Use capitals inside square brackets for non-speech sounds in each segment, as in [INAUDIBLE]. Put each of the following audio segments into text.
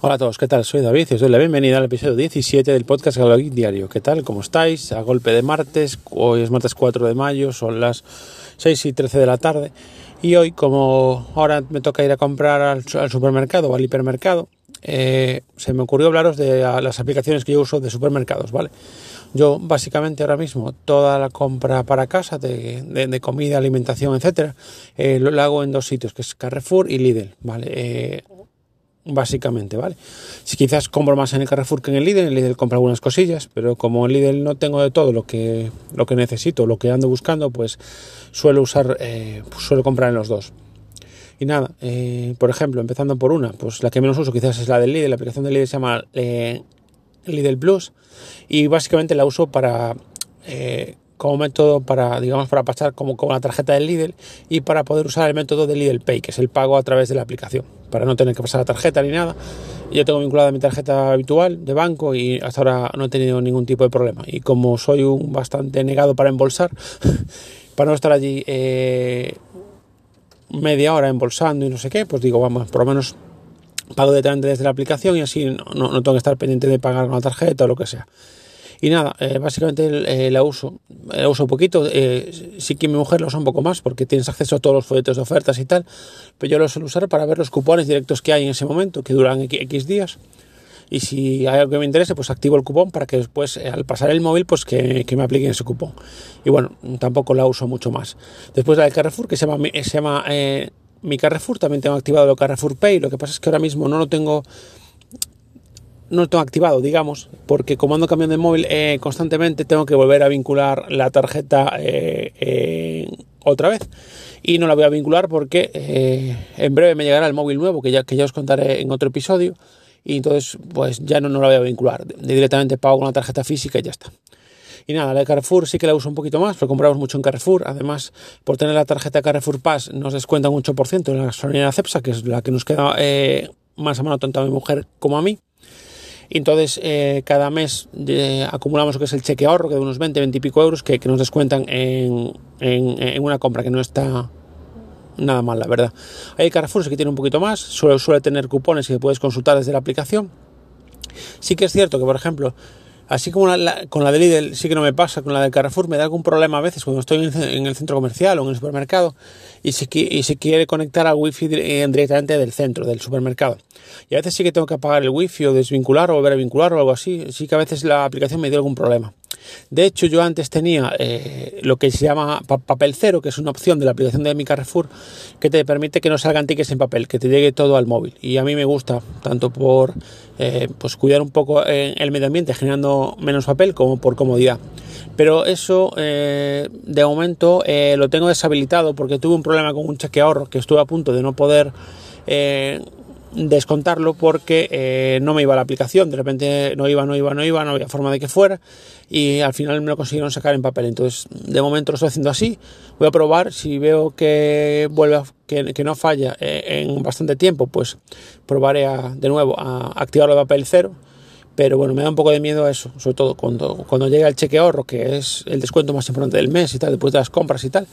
Hola a todos, ¿qué tal? Soy David y os doy la bienvenida al episodio 17 del podcast Geek Diario. ¿Qué tal? ¿Cómo estáis? A golpe de martes, hoy es martes 4 de mayo, son las 6 y 13 de la tarde. Y hoy, como ahora me toca ir a comprar al, supermercado o al hipermercado, eh, se me ocurrió hablaros de las aplicaciones que yo uso de supermercados, ¿vale? Yo básicamente ahora mismo toda la compra para casa de, comida, alimentación, etcétera, eh, lo, hago en dos sitios, que es Carrefour y Lidl, ¿vale? Eh, básicamente, ¿vale? Si quizás compro más en el Carrefour que en el Lidl, en el Lidl compro algunas cosillas, pero como en Lidl no tengo de todo lo que, lo que necesito, lo que ando buscando, pues suelo usar, eh, pues suelo comprar en los dos. Y nada, eh, por ejemplo, empezando por una, pues la que menos uso quizás es la del Lidl, la aplicación del Lidl se llama eh, Lidl Plus y básicamente la uso para como método para, digamos, para pasar como con la tarjeta del Lidl y para poder usar el método de Lidl Pay, que es el pago a través de la aplicación, para no tener que pasar la tarjeta ni nada. Yo tengo vinculada mi tarjeta habitual de banco y hasta ahora no he tenido ningún tipo de problema. Y como soy un bastante negado para embolsar, [LAUGHS] para no estar allí eh, media hora embolsando y no sé qué, pues digo, vamos, por lo menos pago directamente desde la aplicación y así no, no, no tengo que estar pendiente de pagar con la tarjeta o lo que sea. Y nada, eh, básicamente eh, la uso, la uso poquito. Eh, sí que mi mujer la usa un poco más porque tienes acceso a todos los folletos de ofertas y tal, pero yo lo suelo usar para ver los cupones directos que hay en ese momento, que duran X días. Y si hay algo que me interese, pues activo el cupón para que después, al pasar el móvil, pues que, me apliquen ese cupón. Y bueno, tampoco la uso mucho más. Después la de Carrefour, que se llama, se llama mi Carrefour, también tengo activado el Carrefour Pay. Lo que pasa es que ahora mismo no lo tengo no lo tengo activado, digamos, porque como ando cambiando de móvil eh, constantemente, tengo que volver a vincular la tarjeta eh, otra vez. Y no la voy a vincular porque eh, en breve me llegará el móvil nuevo, que ya, que ya os contaré en otro episodio. Y entonces, pues ya no, no la voy a vincular. Directamente pago con la tarjeta física y ya está. Y nada, la de Carrefour sí que la uso un poquito más, porque compramos mucho en Carrefour. Además, por tener la tarjeta Carrefour Pass, nos descuenta un 8% en la gasolina Cepsa, que es la que nos queda más a mano tanto a mi mujer como a mí. Entonces eh, cada mes acumulamos lo que es el cheque ahorro, que de unos 20, 20 y pico euros, que, nos descuentan en, en, una compra que no está nada mal, la verdad. Hay Carrefour que tiene un poquito más, suele, suele tener cupones que puedes consultar desde la aplicación. Sí que es cierto que, por ejemplo, Así como con la de Lidl sí que no me pasa, con la de Carrefour me da algún problema a veces cuando estoy en el centro comercial o en el supermercado y se, y se quiere conectar al wifi eh, directamente del centro, del supermercado. Y a veces sí que tengo que apagar el wifi o desvincular o volver a vincular o algo así. Sí que a veces la aplicación me dio algún problema. De hecho, yo antes tenía eh, lo que se llama papel cero, que es una opción de la aplicación de mi Carrefour que te permite que no salgan tickets en papel, que te llegue todo al móvil. Y a mí me gusta, tanto por eh, pues cuidar un poco eh, el medio ambiente generando menos papel, como por comodidad. Pero eso de momento lo tengo deshabilitado porque tuve un problema con un cheque ahorro que estuve a punto de no poder descontarlo porque eh, no me iba la aplicación, de repente no iba, no iba, no iba, no había forma de que fuera y al final me lo consiguieron sacar en papel. Entonces, de momento lo estoy haciendo así. Voy a probar, si veo que vuelve que, no falla eh, en bastante tiempo, pues probaré de nuevo a activarlo de papel cero. Pero bueno, me da un poco de miedo eso, sobre todo cuando, cuando llega el cheque ahorro, que es el descuento más importante del mes y tal, después de las compras y tal,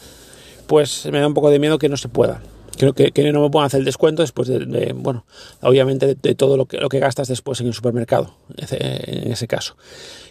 pues me da un poco de miedo que no se pueda creo que, que, no me puedan hacer el descuento después de, bueno, obviamente de, todo lo que, lo que gastas después en el supermercado, en ese caso.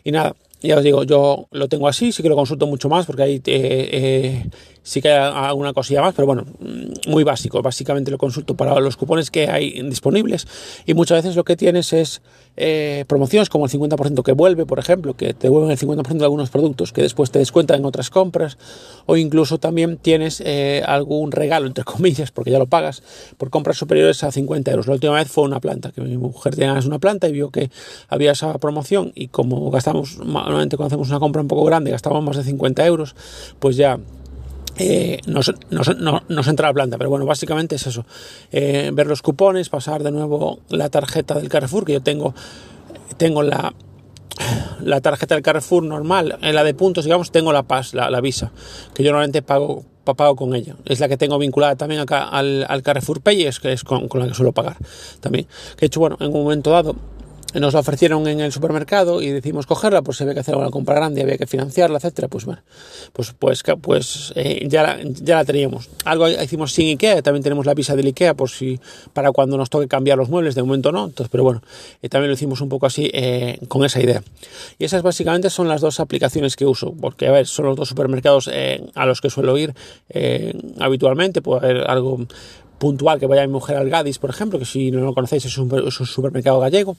Y nada, ya os digo, yo lo tengo así, sí que lo consulto mucho más porque ahí eh, sí que hay alguna cosilla más, pero bueno, mm, muy básico. Básicamente lo consulto para los cupones que hay disponibles y muchas veces lo que tienes es eh, promociones como el 50% que vuelve, por ejemplo, que te devuelven el 50% de algunos productos que después te descuentan en otras compras o incluso también tienes eh, algún regalo, entre [LAUGHS] comillas, porque ya lo pagas, por compras superiores a 50 euros. La última vez fue una planta, que mi mujer tenía una planta y vio que había esa promoción y como gastamos, normalmente cuando hacemos una compra un poco grande, gastamos más de 50 euros, pues ya eh, nos, entra la planta, pero bueno, básicamente es eso, eh, ver los cupones, pasar de nuevo la tarjeta del Carrefour, que yo tengo, tengo la, la tarjeta del Carrefour normal, en la de puntos, digamos, tengo la PAS, la, Visa, que yo normalmente pago, pago con ella. Es la que tengo vinculada también acá al, al Carrefour Pay, es, que es con, la que suelo pagar también. Que he hecho, bueno, en un momento dado nos la ofrecieron en el supermercado y decimos cogerla, pues se ve que hacer una compra grande, había que financiarla, etcétera, pues bueno, pues pues pues eh, ya, la, ya la teníamos. Algo hicimos sin Ikea, también tenemos la visa del Ikea por si para cuando nos toque cambiar los muebles, de momento no, entonces, pero bueno, eh, también lo hicimos un poco así eh, con esa idea. Y esas básicamente son las dos aplicaciones que uso, porque a ver, son los dos supermercados a los que suelo ir habitualmente, puede haber algo puntual que vaya mi mujer al Gadis, por ejemplo, que si no lo conocéis es un, supermercado gallego.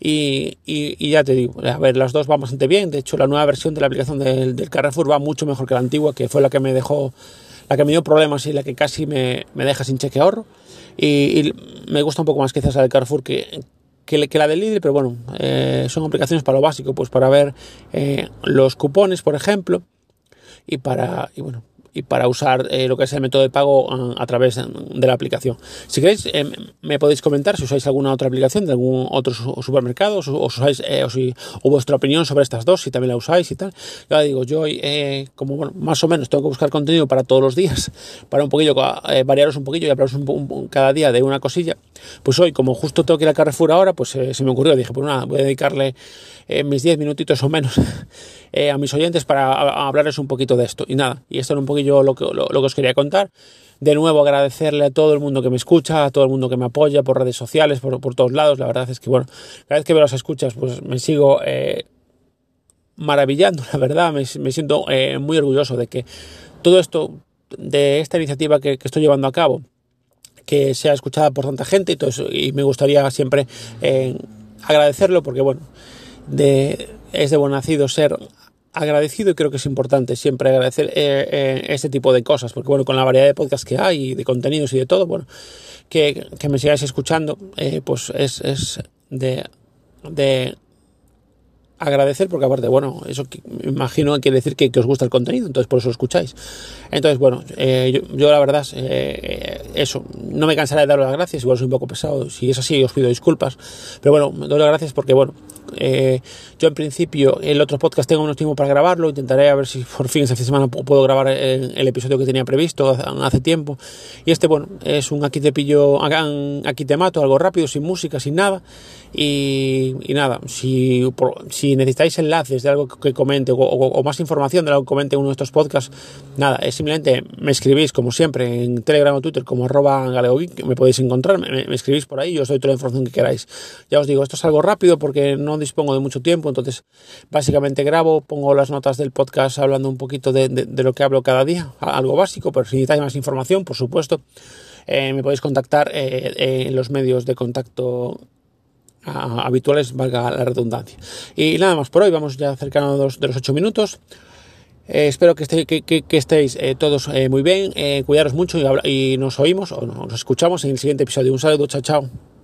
Y, ya te digo, a ver, las dos van bastante bien. De hecho, la nueva versión de la aplicación del, Carrefour va mucho mejor que la antigua, que fue la que me dejó, la que me dio problemas y la que casi me, me deja sin cheque ahorro. Y, me gusta un poco más quizás la del Carrefour que, que, que la del Lidl, pero bueno, eh, son aplicaciones para lo básico, pues para ver eh, los cupones, por ejemplo, y para, y bueno, y para usar eh, lo que es el método de pago a, a través de la aplicación. Si queréis, eh, me podéis comentar si usáis alguna otra aplicación de algún otro supermercado o, usáis, eh, o, si, o vuestra opinión sobre estas dos, si también la usáis y tal. Ya digo, yo como bueno, más o menos tengo que buscar contenido para todos los días, [LAUGHS] para un poquillo, variaros un poquillo y hablaros un, cada día de una cosilla, pues hoy, como justo tengo que ir a Carrefour ahora, pues se me ocurrió, dije, pues nada, voy a dedicarle mis 10 minutitos o menos [LAUGHS] a mis oyentes para hablarles un poquito de esto. Y nada, y esto era un poquillo lo que, lo, que os quería contar. De nuevo agradecerle a todo el mundo que me escucha, a todo el mundo que me apoya por redes sociales, por, por todos lados. La verdad es que, bueno, cada vez que veo las escuchas, pues me sigo eh, maravillando, [LAUGHS] la verdad. Me, me siento eh, muy orgulloso de que todo esto, de esta iniciativa que, que, estoy llevando a cabo, que sea escuchada por tanta gente y, todo eso, y me gustaría siempre eh, agradecerlo porque, bueno, de, es de buen nacido ser agradecido y creo que es importante siempre agradecer este tipo de cosas, porque bueno, con la variedad de podcasts que hay, de contenidos y de todo, bueno, que, que me sigáis escuchando, eh, pues es, es de, de agradecer porque aparte, bueno, eso me imagino quiere decir que, que, os gusta el contenido, entonces por eso lo escucháis. Entonces, bueno, eh, yo, yo, la verdad, eso, no me cansaré de daros las gracias, igual soy un poco pesado, si es así os pido disculpas, pero bueno, doy las gracias porque, bueno, eh, yo en principio el otro podcast tengo menos tiempo para grabarlo, intentaré a ver si por fin esta semana puedo grabar el, episodio que tenía previsto hace tiempo, y este, bueno, es un aquí te pillo, aquí te mato, algo rápido, sin música, sin nada, y, nada, si, si necesitáis enlaces de algo que comente o, más información de algo que comente uno de estos podcasts, nada, es simplemente me escribís como siempre en Telegram o Twitter como arroba galeogeek, me podéis encontrar, me, me, escribís por ahí y os doy toda la información que queráis. Ya os digo, esto es algo rápido porque no dispongo de mucho tiempo, entonces básicamente grabo, pongo las notas del podcast hablando un poquito de, lo que hablo cada día, algo básico, pero si necesitáis más información, por supuesto, eh, me podéis contactar eh, eh, en los medios de contacto habituales, valga la redundancia. Y nada más por hoy, vamos ya cerca de los, de los 8 minutos. Espero que, que, estéis todos muy bien, cuidaros mucho y, y, nos oímos o nos escuchamos en el siguiente episodio. Un saludo, chao, chao.